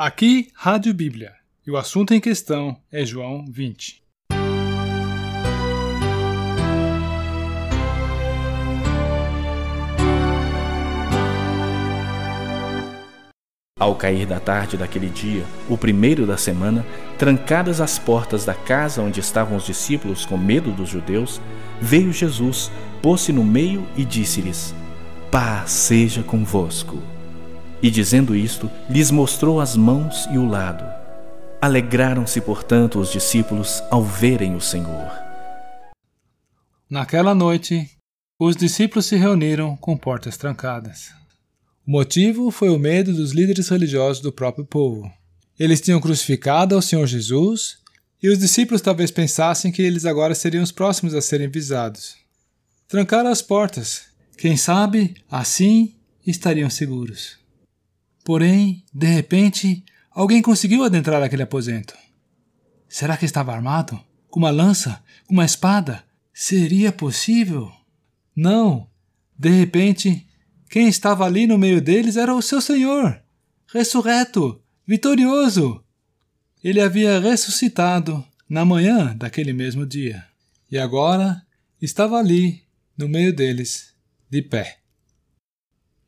Aqui, Rádio Bíblia. E o assunto em questão é João 20. Ao cair da tarde daquele dia, o primeiro da semana, trancadas as portas da casa onde estavam os discípulos com medo dos judeus, veio Jesus, pôs-se no meio e disse-lhes: Paz seja convosco. E dizendo isto, lhes mostrou as mãos e o lado. Alegraram-se, portanto, os discípulos ao verem o Senhor. Naquela noite, os discípulos se reuniram com portas trancadas. O motivo foi o medo dos líderes religiosos do próprio povo. Eles tinham crucificado ao Senhor Jesus e os discípulos talvez pensassem que eles agora seriam os próximos a serem visados. Trancaram as portas. Quem sabe, assim estariam seguros. Porém, de repente, alguém conseguiu adentrar aquele aposento. Será que estava armado? Com uma lança? Com uma espada? Seria possível? Não. De repente, quem estava ali no meio deles era o seu Senhor, ressurreto, vitorioso. Ele havia ressuscitado na manhã daquele mesmo dia. E agora estava ali, no meio deles, de pé.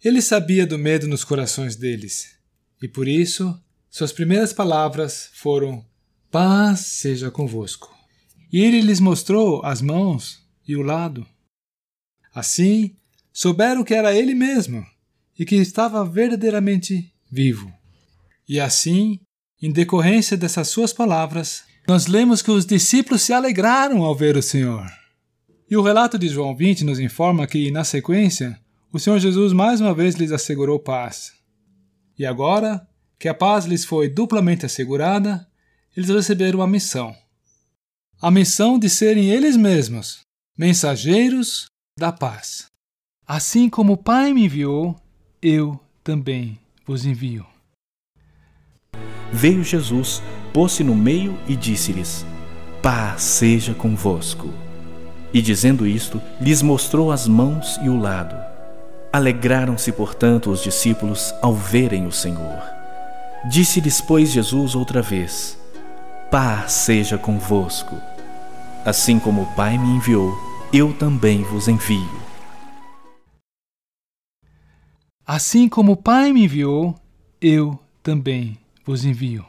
Ele sabia do medo nos corações deles, e por isso suas primeiras palavras foram: Paz seja convosco. E ele lhes mostrou as mãos e o lado. Assim, souberam que era ele mesmo e que estava verdadeiramente vivo. E assim, em decorrência dessas suas palavras, nós lemos que os discípulos se alegraram ao ver o Senhor. E o relato de João 20 nos informa que, na sequência, o Senhor Jesus mais uma vez lhes assegurou paz. E agora, que a paz lhes foi duplamente assegurada, eles receberam a missão. A missão de serem eles mesmos mensageiros da paz. Assim como o Pai me enviou, eu também vos envio. Veio Jesus, pôs-se no meio e disse-lhes: Paz seja convosco. E dizendo isto, lhes mostrou as mãos e o lado. Alegraram-se, portanto, os discípulos ao verem o Senhor. Disse-lhes, pois, Jesus outra vez: Paz seja convosco. Assim como o Pai me enviou, eu também vos envio. Assim como o Pai me enviou, eu também vos envio.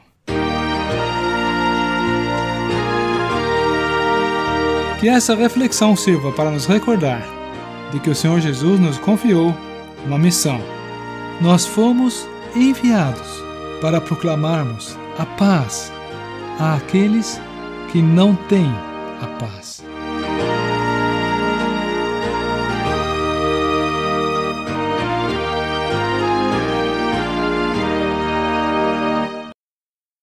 Que essa reflexão sirva para nos recordar de que o Senhor Jesus nos confiou uma missão. Nós fomos enviados para proclamarmos a paz àqueles que não têm a paz.